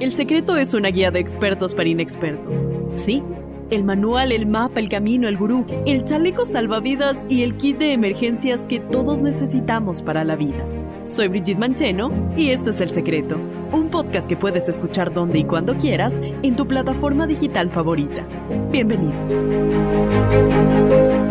El secreto es una guía de expertos para inexpertos. Sí, el manual, el mapa, el camino, el gurú, el chaleco salvavidas y el kit de emergencias que todos necesitamos para la vida. Soy Brigitte Mancheno y esto es El Secreto, un podcast que puedes escuchar donde y cuando quieras en tu plataforma digital favorita. Bienvenidos.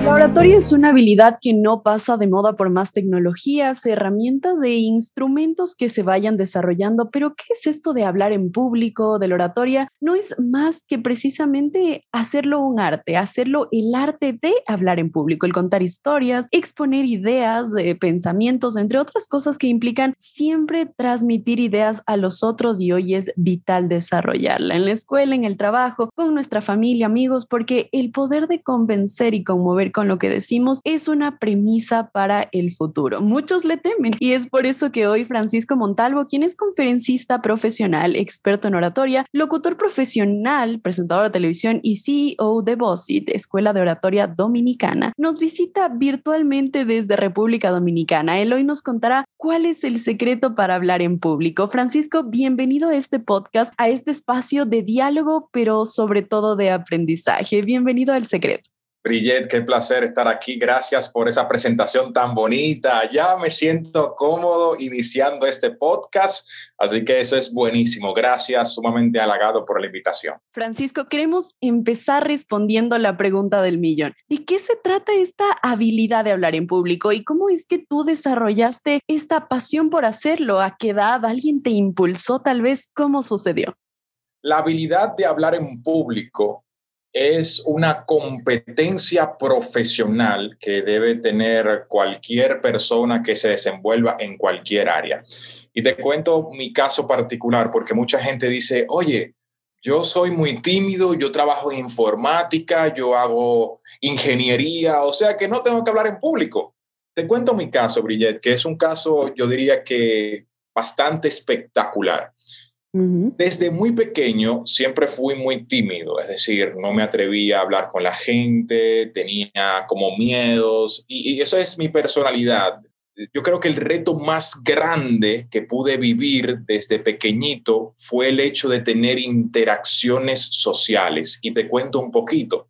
La oratoria es una habilidad que no pasa de moda por más tecnologías, herramientas e instrumentos que se vayan desarrollando, pero ¿qué es esto de hablar en público, de la oratoria? No es más que precisamente hacerlo un arte, hacerlo el arte de hablar en público, el contar historias, exponer ideas, eh, pensamientos, entre otras cosas que implican siempre transmitir ideas a los otros y hoy es vital desarrollarla en la escuela, en el trabajo, con nuestra familia, amigos, porque el poder de convencer y conmover con lo que decimos es una premisa para el futuro. Muchos le temen y es por eso que hoy Francisco Montalvo, quien es conferencista profesional, experto en oratoria, locutor profesional, presentador de televisión y CEO de Bossit, Escuela de Oratoria Dominicana, nos visita virtualmente desde República Dominicana. Él hoy nos contará cuál es el secreto para hablar en público. Francisco, bienvenido a este podcast, a este espacio de diálogo, pero sobre todo de aprendizaje. Bienvenido al secreto. Brillet, qué placer estar aquí. Gracias por esa presentación tan bonita. Ya me siento cómodo iniciando este podcast, así que eso es buenísimo. Gracias, sumamente halagado por la invitación. Francisco, queremos empezar respondiendo la pregunta del millón. ¿De qué se trata esta habilidad de hablar en público y cómo es que tú desarrollaste esta pasión por hacerlo? ¿A qué edad alguien te impulsó tal vez? ¿Cómo sucedió? La habilidad de hablar en público es una competencia profesional que debe tener cualquier persona que se desenvuelva en cualquier área. Y te cuento mi caso particular, porque mucha gente dice, oye, yo soy muy tímido, yo trabajo en informática, yo hago ingeniería, o sea que no tengo que hablar en público. Te cuento mi caso, Brillet, que es un caso, yo diría que bastante espectacular. Desde muy pequeño siempre fui muy tímido, es decir, no me atrevía a hablar con la gente, tenía como miedos y, y esa es mi personalidad. Yo creo que el reto más grande que pude vivir desde pequeñito fue el hecho de tener interacciones sociales y te cuento un poquito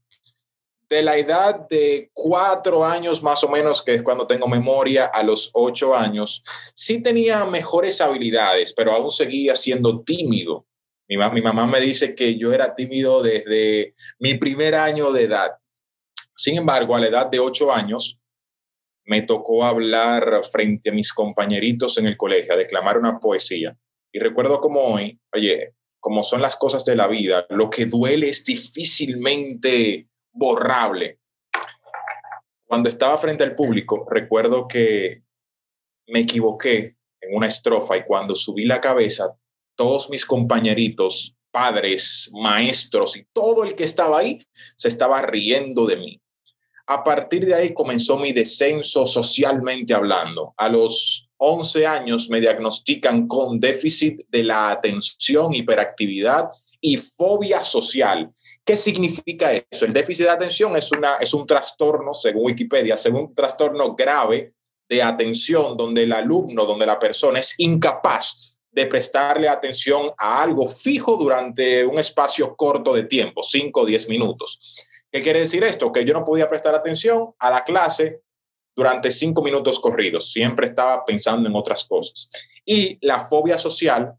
de la edad de cuatro años más o menos, que es cuando tengo memoria, a los ocho años, sí tenía mejores habilidades, pero aún seguía siendo tímido. Mi, mamá me dice que yo era tímido desde mi primer año de edad. Sin embargo, a la edad de ocho años, me tocó hablar frente a mis compañeritos en el colegio, a declamar una poesía. Y recuerdo como hoy, oye, como son las cosas de la vida, lo que duele es difícilmente borrable. Cuando estaba frente al público, recuerdo que me equivoqué en una estrofa y cuando subí la cabeza, todos mis compañeritos, padres, maestros y todo el que estaba ahí se estaba riendo de mí. A partir de ahí comenzó mi descenso socialmente hablando. A los 11 años me diagnostican con déficit de la atención, hiperactividad y fobia social. ¿Qué significa eso? El déficit de atención es, una, es un trastorno, según Wikipedia, según un trastorno grave de atención donde el alumno, donde la persona es incapaz de prestarle atención a algo fijo durante un espacio corto de tiempo, 5 o 10 minutos. ¿Qué quiere decir esto? Que yo no podía prestar atención a la clase durante 5 minutos corridos, siempre estaba pensando en otras cosas. Y la fobia social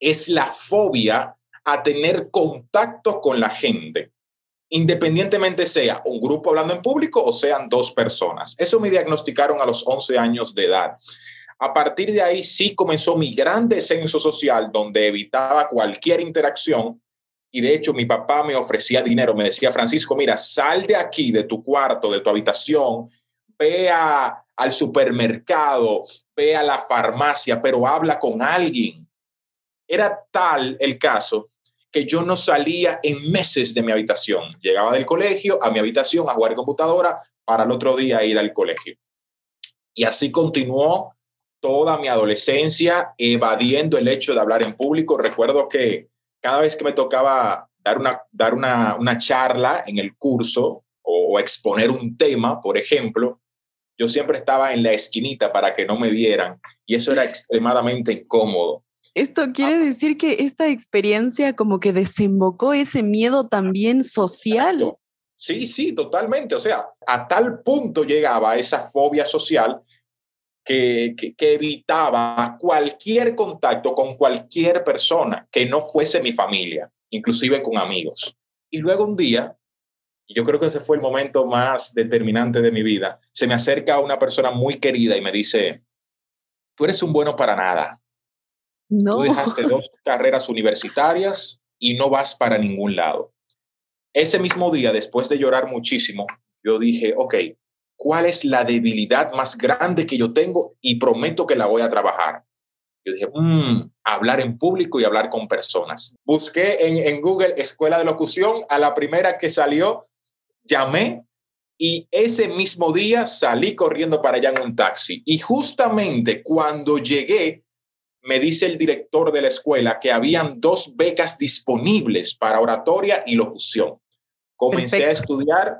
es la fobia a tener contacto con la gente, independientemente sea un grupo hablando en público o sean dos personas. Eso me diagnosticaron a los 11 años de edad. A partir de ahí sí comenzó mi gran descenso social donde evitaba cualquier interacción y de hecho mi papá me ofrecía dinero, me decía, Francisco, mira, sal de aquí, de tu cuarto, de tu habitación, ve al supermercado, ve a la farmacia, pero habla con alguien. Era tal el caso que yo no salía en meses de mi habitación. Llegaba del colegio a mi habitación a jugar computadora para el otro día ir al colegio. Y así continuó toda mi adolescencia evadiendo el hecho de hablar en público. Recuerdo que cada vez que me tocaba dar una, dar una, charla en el curso o exponer un tema, por ejemplo, yo siempre estaba en la esquinita para que no me vieran y eso era extremadamente incómodo. Esto quiere decir que esta experiencia como que desembocó ese miedo también social. Sí, sí, totalmente. O sea, a tal punto llegaba esa fobia social que, que, evitaba cualquier contacto con cualquier persona que no fuese mi familia, inclusive con amigos. Y luego un día, y yo creo que ese fue el momento más determinante de mi vida, se me acerca una persona muy querida y me dice, tú eres un bueno para nada. No. Tú dejaste dos carreras universitarias y no vas para ningún lado. Ese mismo día, después de llorar muchísimo, yo dije, ok, ¿cuál es la debilidad más grande que yo tengo? Y prometo que la voy a trabajar. Yo dije, mmm, hablar en público y hablar con personas. Busqué en, en Google escuela de locución, a la primera que salió, llamé y ese mismo día salí corriendo para allá en un taxi. Y justamente cuando llegué, me dice el director de la escuela que habían dos becas disponibles para oratoria y locución. Comencé a estudiar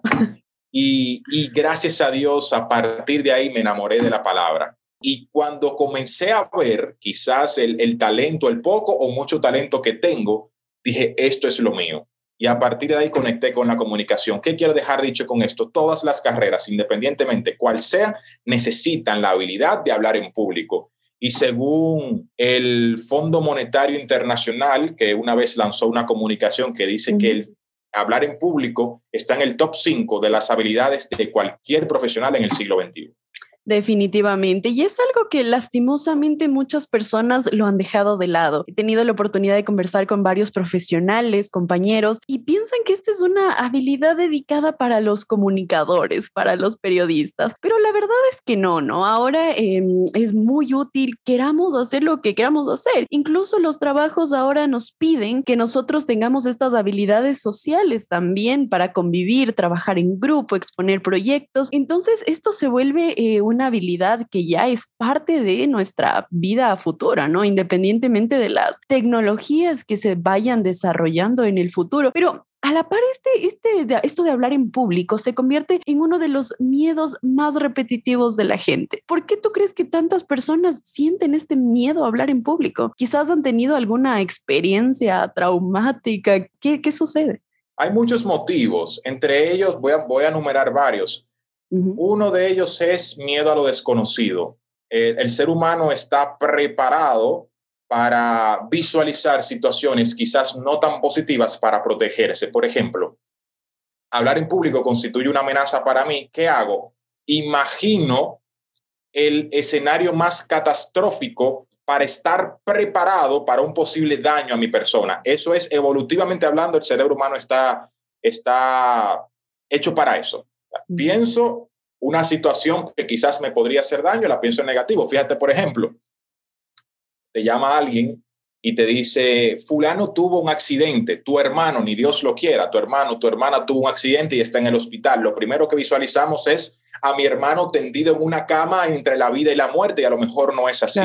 y, gracias a Dios a partir de ahí me enamoré de la palabra. Y cuando comencé a ver quizás el, el talento, el poco o mucho talento que tengo, dije, esto es lo mío y a partir de ahí conecté con la comunicación. ¿Qué quiero dejar dicho con esto? Todas las carreras, independientemente cuál sea, necesitan la habilidad de hablar en público. Y según el Fondo Monetario Internacional, que una vez lanzó una comunicación que dice que el hablar en público está en el top 5 de las habilidades de cualquier profesional en el siglo XXI. Definitivamente. Y es algo que lastimosamente muchas personas lo han dejado de lado. He tenido la oportunidad de conversar con varios profesionales, compañeros, y piensan que esta es una habilidad dedicada para los comunicadores, para los periodistas. Pero la verdad es que no, ¿no? Ahora em, es muy útil, queramos hacer lo que queramos hacer. Incluso los trabajos ahora nos piden que nosotros tengamos estas habilidades sociales también para convivir, trabajar en grupo, exponer proyectos. Entonces, esto se vuelve eh, una habilidad que ya es parte de nuestra vida futura, ¿no? Independientemente de las tecnologías que se vayan desarrollando en el futuro. Pero a la par, este, este, esto de hablar en público se convierte en uno de los miedos más repetitivos de la gente. ¿Por qué tú crees que tantas personas sienten este miedo a hablar en público? Quizás han tenido alguna experiencia traumática. ¿Qué, qué sucede? Hay muchos motivos. Entre ellos, voy a, voy a enumerar varios. Uno de ellos es miedo a lo desconocido. el ser humano está preparado para visualizar situaciones quizás no tan positivas para protegerse. Por ejemplo, hablar en público constituye una amenaza para mí. ¿Qué hago? Imagino el escenario más catastrófico para estar preparado para un posible daño a mi persona. Eso es evolutivamente hablando, el cerebro humano está, está hecho para eso. Pienso una situación que quizás me podría hacer daño, la pienso en negativo. Fíjate, por ejemplo, te llama alguien y te dice, fulano tuvo un accidente, tu hermano, ni Dios lo quiera, tu hermano, tu hermana tuvo un accidente y está en el hospital. Lo primero que visualizamos es a mi hermano tendido en una cama entre la vida y la muerte y a lo mejor no es así.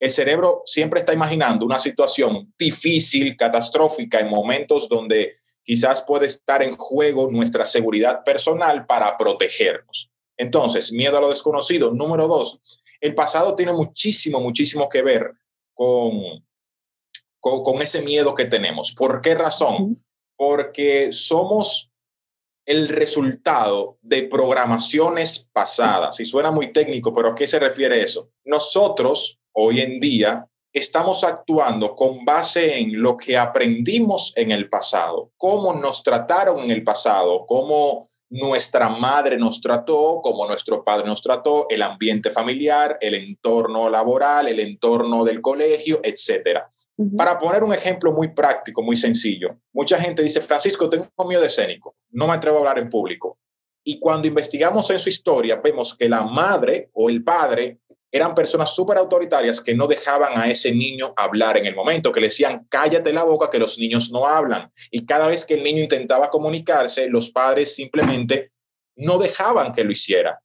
El cerebro siempre está imaginando una situación difícil, catastrófica, en momentos donde quizás puede estar en juego nuestra seguridad personal para protegernos. Entonces, miedo a lo desconocido. Número dos, el pasado tiene muchísimo, muchísimo que ver con, con, ese miedo que tenemos. ¿Por qué razón? Porque somos el resultado de programaciones pasadas. Y suena muy técnico, pero ¿a qué se refiere eso? Nosotros, hoy en día, estamos actuando con base en lo que aprendimos en el pasado, cómo nos trataron en el pasado, cómo nuestra madre nos trató, como nuestro padre nos trató, el ambiente familiar, el entorno laboral, el entorno del colegio, etc. Para poner un ejemplo muy práctico, muy sencillo, mucha gente dice, Francisco, tengo miedo escénico, no me atrevo a hablar en público. Y cuando investigamos en su historia, vemos que la madre o el padre eran personas súper autoritarias que no dejaban a ese niño hablar en el momento, que le decían, cállate la boca, que los niños no hablan. Y cada vez que el niño intentaba comunicarse, los padres simplemente no dejaban que lo hiciera.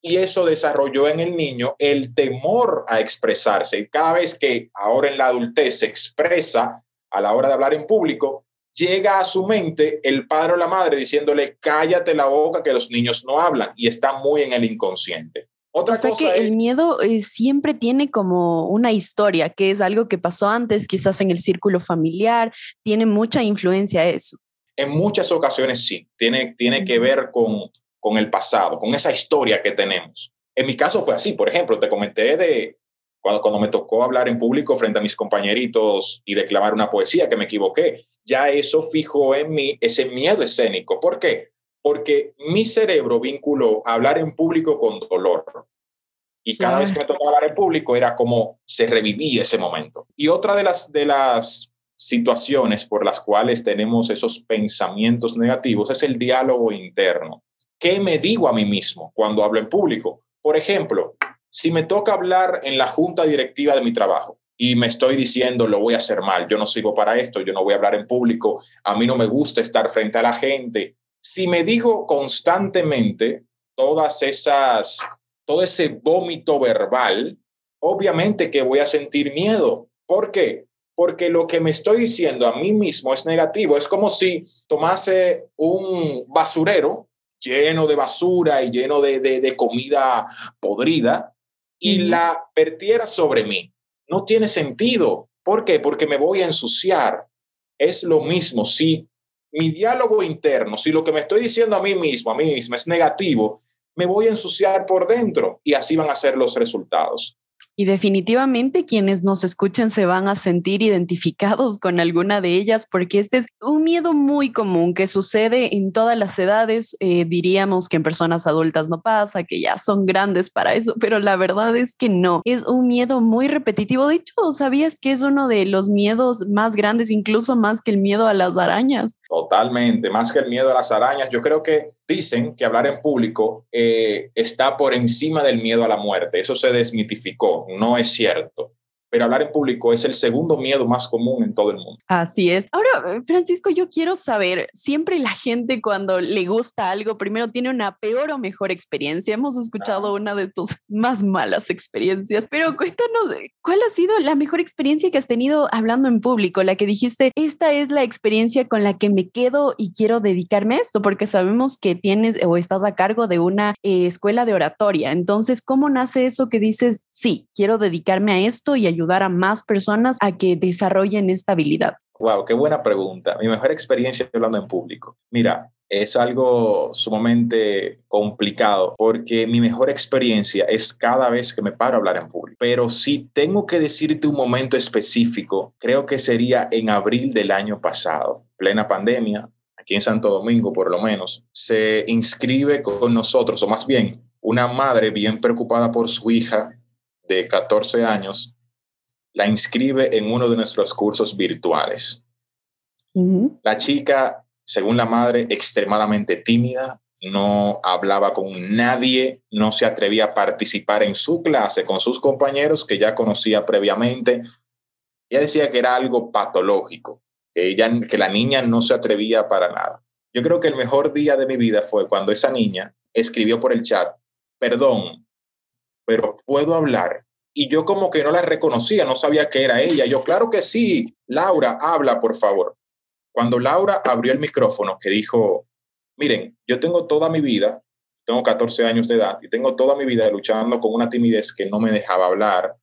Y eso desarrolló en el niño el temor a expresarse. Y cada vez que ahora en la adultez se expresa a la hora de hablar en público, llega a su mente el padre o la madre diciéndole, cállate la boca, que los niños no hablan. Y está muy en el inconsciente. Otra o sea que el miedo eh, siempre tiene como una historia, que es algo que pasó antes, quizás en el círculo familiar, tiene mucha influencia eso. En muchas ocasiones sí, tiene, tiene que ver con, con el pasado, con esa historia que tenemos. En mi caso fue así, por ejemplo, te comenté de cuando, cuando me tocó hablar en público frente a mis compañeritos y declamar una poesía que me equivoqué, ya eso fijó en mí ese miedo escénico. ¿Por qué? Porque mi cerebro vinculó hablar en público con dolor. Y cada vez que me tocaba hablar en público era como se revivía ese momento. Y otra de las, de las situaciones por las cuales tenemos esos pensamientos negativos es el diálogo interno. ¿Qué me digo a mí mismo cuando hablo en público? Por ejemplo, si me toca hablar en la junta directiva de mi trabajo y me estoy diciendo lo voy a hacer mal, yo no sirvo para esto, yo no voy a hablar en público, a mí no me gusta estar frente a la gente. Si me digo constantemente todas esas, todo ese vómito verbal, obviamente que voy a sentir miedo. ¿Por qué? Porque lo que me estoy diciendo a mí mismo es negativo. Es como si tomase un basurero lleno de basura y lleno de, de, comida podrida y la vertiera sobre mí. No tiene sentido. ¿Por qué? Porque me voy a ensuciar. Es lo mismo. Si mi diálogo interno, si lo que me estoy diciendo a mí mismo, a mí misma es negativo, me voy a ensuciar por dentro y así van a ser los resultados. Y definitivamente quienes nos escuchen se van a sentir identificados con alguna de ellas porque este es un miedo muy común que sucede en todas las edades. Eh, diríamos que en personas adultas no pasa, que ya son grandes para eso, pero la verdad es que no. Es un miedo muy repetitivo. De hecho, ¿sabías que es uno de los miedos más grandes, incluso más que el miedo a las arañas? Totalmente, más que el miedo a las arañas. Yo creo que dicen que hablar en público eh, está por encima del miedo a la muerte. Eso se desmitificó, no es cierto pero hablar en público es el segundo miedo más común en todo el mundo. Así es. Ahora, Francisco, yo quiero saber, siempre la gente cuando le gusta algo, primero tiene una peor o mejor experiencia. Hemos escuchado una de tus más malas experiencias, pero cuéntanos, ¿cuál ha sido la mejor experiencia que has tenido hablando en público? La que dijiste, esta es la experiencia con la que me quedo y quiero dedicarme a esto, porque sabemos que tienes o estás a cargo de una eh, escuela de oratoria. Entonces, ¿cómo nace eso que dices, sí, quiero dedicarme a esto y ayudar a más personas a que desarrollen esta habilidad? Wow, qué buena pregunta. Mi mejor experiencia hablando en público. Mira, es algo sumamente complicado porque mi mejor experiencia es cada vez que me paro a hablar en público. Pero si tengo que decirte un momento específico, creo que sería en abril del año pasado, plena pandemia, aquí en Santo Domingo por lo menos, se inscribe con nosotros, o más bien, una madre bien preocupada por su hija de 14 años la inscribe en uno de nuestros cursos virtuales. La chica, según la madre, extremadamente tímida, no hablaba con nadie, no se atrevía a participar en su clase con sus compañeros que ya conocía previamente. Ella decía que era algo patológico, que, ella, que la niña no se atrevía para nada. Yo creo que el mejor día de mi vida fue cuando esa niña escribió por el chat, perdón, pero puedo hablar y yo como que no la reconocía, no sabía que era ella. Yo, claro que sí, Laura, habla, por favor. Cuando Laura abrió el micrófono, que dijo, miren, yo tengo toda mi vida, tengo 14 años de edad, y tengo toda mi vida luchando con una timidez que no me dejaba hablar,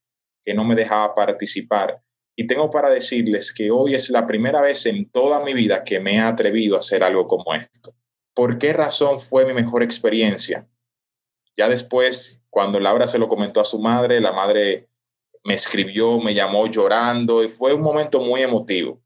que no me dejaba participar. Y tengo para decirles que hoy es la primera vez en toda mi vida que me he atrevido a hacer algo como esto. ¿Por qué razón fue mi mejor experiencia? Ya después, cuando Laura se lo comentó a su madre, la madre me escribió, me llamó llorando y fue un momento muy emotivo.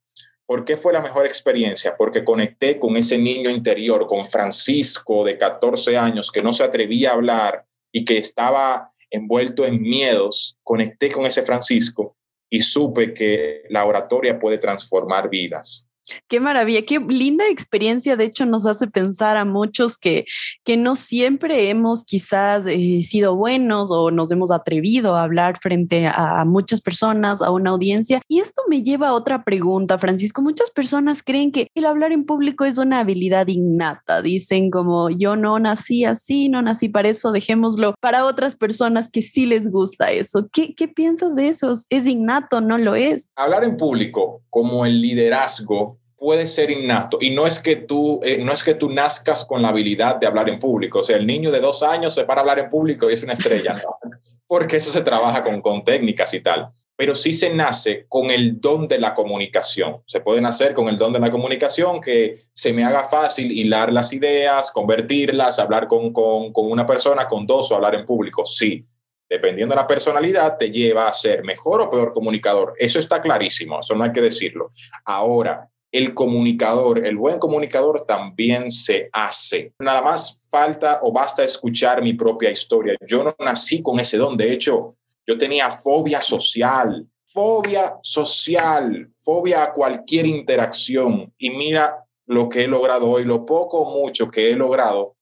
¿Por qué fue la mejor experiencia? Porque conecté con ese niño interior, con Francisco de 14 años que no se atrevía a hablar y que estaba envuelto en miedos. Conecté con ese Francisco y supe que la oratoria puede transformar vidas. Qué maravilla, qué linda experiencia. De hecho, nos hace pensar a muchos que, que no siempre hemos quizás eh, sido buenos o nos hemos atrevido a hablar frente a, muchas personas, a una audiencia. Y esto me lleva a otra pregunta, Francisco. Muchas personas creen que el hablar en público es una habilidad innata. Dicen como yo no nací así, no nací para eso, dejémoslo para otras personas que sí les gusta eso. ¿Qué, qué piensas de eso? ¿Es innato? ¿No lo es? Hablar en público como el liderazgo puede ser innato y no es que tú eh, no es que tú nazcas con la habilidad de hablar en público o sea el niño de dos años se para hablar en público y es una estrella ¿no? porque eso se trabaja con, con técnicas y tal pero sí se nace con el don de la comunicación se puede nacer con el don de la comunicación que se me haga fácil hilar las ideas convertirlas hablar con, con, con una persona con dos o hablar en público sí dependiendo de la personalidad, te lleva a ser mejor o peor comunicador. Eso está clarísimo, eso no hay que decirlo. Ahora, el comunicador, el buen comunicador también se hace. Nada más falta o basta escuchar mi propia historia. Yo no nací con ese don. De hecho, yo tenía fobia social, fobia social, fobia a cualquier interacción. Y mira lo que he logrado hoy, lo poco o mucho que he logrado,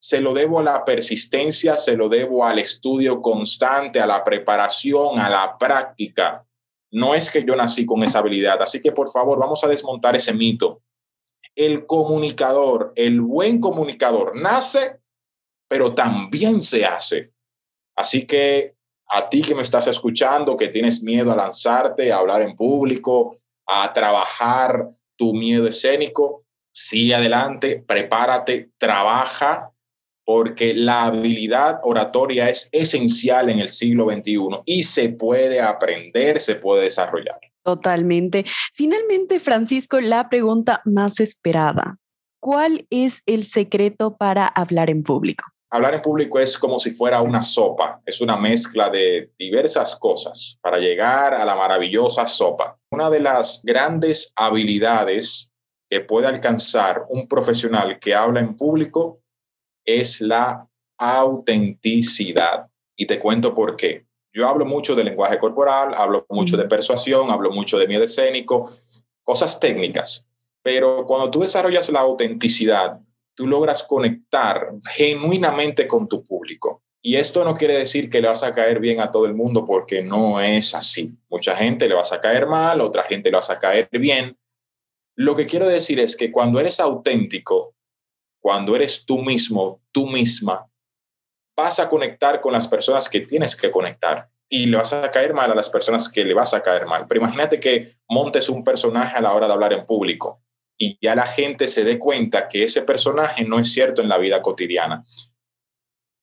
se lo debo a la persistencia, se lo debo al estudio constante, a la preparación, a la práctica. No es que yo nací con esa habilidad. Así que por favor, vamos a desmontar ese mito. El comunicador, el buen comunicador, nace, pero también se hace. Así que a ti que me estás escuchando, que tienes miedo a lanzarte, a hablar en público, a trabajar tu miedo escénico, sigue adelante, prepárate, trabaja, porque la habilidad oratoria es esencial en el siglo XXI y se puede aprender, se puede desarrollar. Totalmente. Finalmente, Francisco, la pregunta más esperada. ¿Cuál es el secreto para hablar en público? Hablar en público es como si fuera una sopa, es una mezcla de diversas cosas para llegar a la maravillosa sopa. Una de las grandes habilidades que puede alcanzar un profesional que habla en público es la autenticidad. Y te cuento por qué. Yo hablo mucho de lenguaje corporal, hablo mucho de persuasión, hablo mucho de miedo escénico, cosas técnicas. Pero cuando tú desarrollas la autenticidad, tú logras conectar genuinamente con tu público. Y esto no quiere decir que le vas a caer bien a todo el mundo porque no es así. Mucha gente le vas a caer mal, otra gente le vas a caer bien. Lo que quiero decir es que cuando eres auténtico, cuando eres tú mismo, tú misma, vas a conectar con las personas que tienes que conectar y le vas a caer mal a las personas que le vas a caer mal. Pero imagínate que montes un personaje a la hora de hablar en público y ya la gente se dé cuenta que ese personaje no es cierto en la vida cotidiana.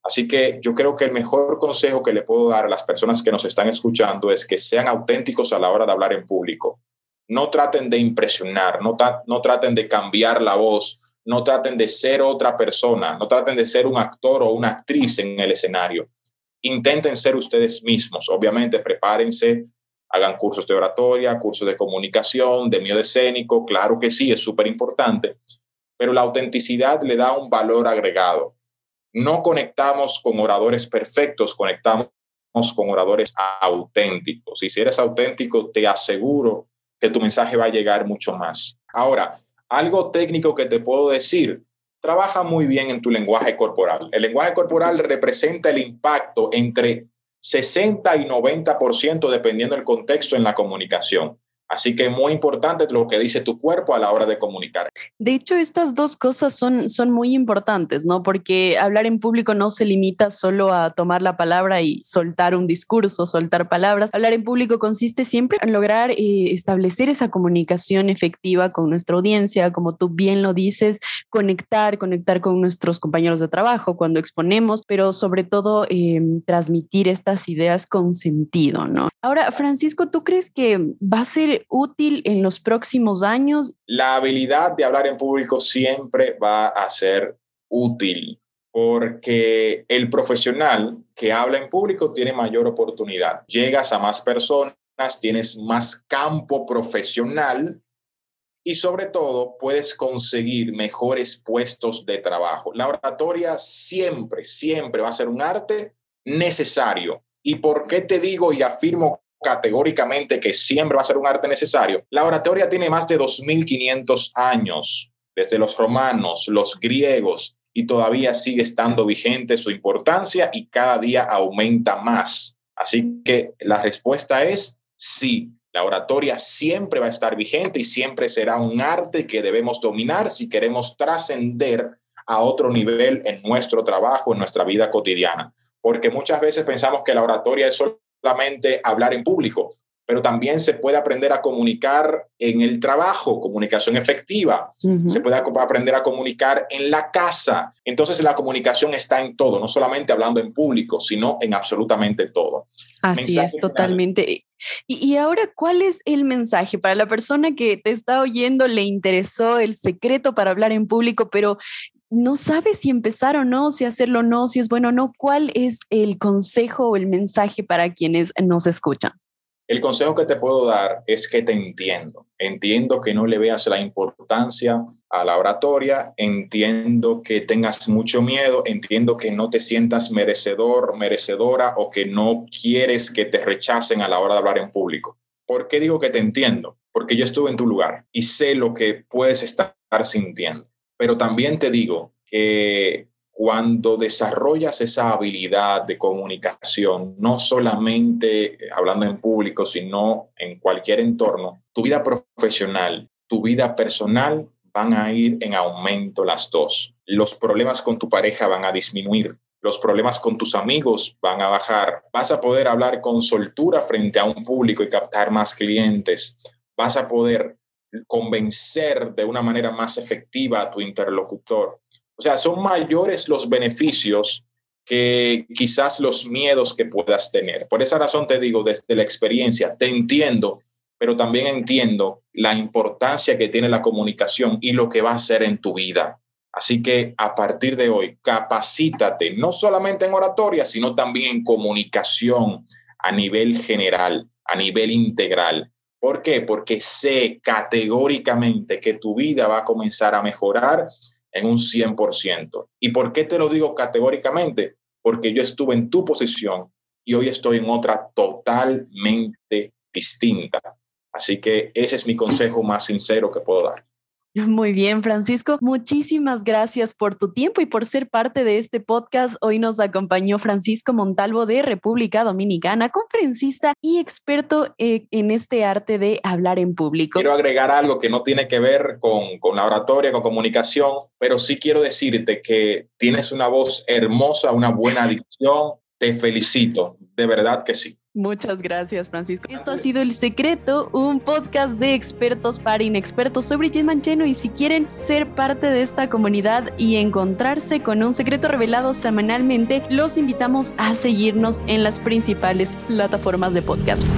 Así que yo creo que el mejor consejo que le puedo dar a las personas que nos están escuchando es que sean auténticos a la hora de hablar en público. No traten de impresionar, no, no traten de cambiar la voz, no traten de ser otra persona, no traten de ser un actor o una actriz en el escenario. Intenten ser ustedes mismos. Obviamente, prepárense, hagan cursos de oratoria, cursos de comunicación, de miedo escénico. Claro que sí, es súper importante, pero la autenticidad le da un valor agregado. No conectamos con oradores perfectos, conectamos con oradores auténticos. Y si eres auténtico, te aseguro que tu mensaje va a llegar mucho más. Ahora, algo técnico que te puedo decir, trabaja muy bien en tu lenguaje corporal. El lenguaje corporal representa el impacto entre 60 y 90% dependiendo del contexto en la comunicación. Así que muy importante lo que dice tu cuerpo a la hora de comunicar. De hecho, estas dos cosas son, son muy importantes, ¿no? Porque hablar en público no se limita solo a tomar la palabra y soltar un discurso, soltar palabras. Hablar en público consiste siempre en lograr eh, establecer esa comunicación efectiva con nuestra audiencia, como tú bien lo dices, conectar, conectar con nuestros compañeros de trabajo cuando exponemos, pero sobre todo em, transmitir estas ideas con sentido, ¿no? Ahora, Francisco, ¿tú crees que va a ser útil en los próximos años? La habilidad de hablar en público siempre va a ser útil porque el profesional que habla en público tiene mayor oportunidad. Llegas a más personas, tienes más campo profesional y sobre todo puedes conseguir mejores puestos de trabajo. La oratoria siempre, siempre va a ser un arte necesario. ¿Y por qué te digo y afirmo categóricamente que siempre va a ser un arte necesario. La oratoria tiene más de 2.500 años, desde los romanos, los griegos, y todavía sigue estando vigente su importancia y cada día aumenta más. Así que la respuesta es sí. La oratoria siempre va a estar vigente y siempre será un arte que debemos dominar si queremos trascender a otro nivel en nuestro trabajo, en nuestra vida cotidiana. Porque muchas veces pensamos que la oratoria es solo solamente hablar en público. pero también se puede aprender a comunicar en el trabajo, comunicación efectiva, se puede aprender a comunicar en la casa. Entonces la comunicación está en todo, no solamente hablando en público, sino en absolutamente todo. Así es, totalmente. Y, y, ahora, ¿cuál es el mensaje para la persona que te está oyendo, le interesó el secreto para hablar en público, pero no sabe si empezar o no, si hacerlo o no, si es bueno o no? ¿Cuál es el consejo o el mensaje para quienes nos escuchan? El consejo que te puedo dar es que te entiendo. Entiendo que no le veas la importancia a la oratoria, entiendo que tengas mucho miedo, entiendo que no te sientas merecedor, merecedora o que no quieres que te rechacen a la hora de hablar en público. ¿Por qué digo que te entiendo? Porque yo estuve en tu lugar y sé lo que puedes estar sintiendo. Pero también te digo que cuando desarrollas esa habilidad de comunicación, no solamente hablando en público, sino en cualquier entorno, tu vida profesional, tu vida personal van a ir en aumento las dos. Los problemas con tu pareja van a disminuir, los problemas con tus amigos van a bajar, vas a poder hablar con soltura frente a un público y captar más clientes, vas a poder convencer de una manera más efectiva a tu interlocutor o sea, son mayores los beneficios que quizás los miedos que puedas tener. Por esa razón te digo, desde la experiencia, te entiendo, pero también entiendo la importancia que tiene la comunicación y lo que va a hacer en tu vida. Así que a partir de hoy, capacítate, no solamente en oratoria, sino también en comunicación a nivel general, a nivel integral. ¿Por qué? Porque sé categóricamente que tu vida va a comenzar a mejorar en un 100%. ¿Y por qué te lo digo categóricamente? Porque yo estuve en tu posición y hoy estoy en otra totalmente distinta. Así que ese es mi consejo más sincero que puedo dar. Muy bien, Francisco. Muchísimas gracias por tu tiempo y por ser parte de este podcast. Hoy nos acompañó Francisco Montalvo de República Dominicana, conferencista y experto eh, en este arte de hablar en público. Quiero agregar algo que no tiene que ver con, con la oratoria, con comunicación, pero sí quiero decirte que tienes una voz hermosa, una buena dicción. Te felicito, de verdad que sí. Muchas gracias, Francisco. Esto ha sido El Secreto, un podcast de expertos para inexpertos. Soy Brigitte Mancheno y si quieren ser parte de esta comunidad y encontrarse con un secreto revelado semanalmente, los invitamos a seguirnos en las principales plataformas de podcast.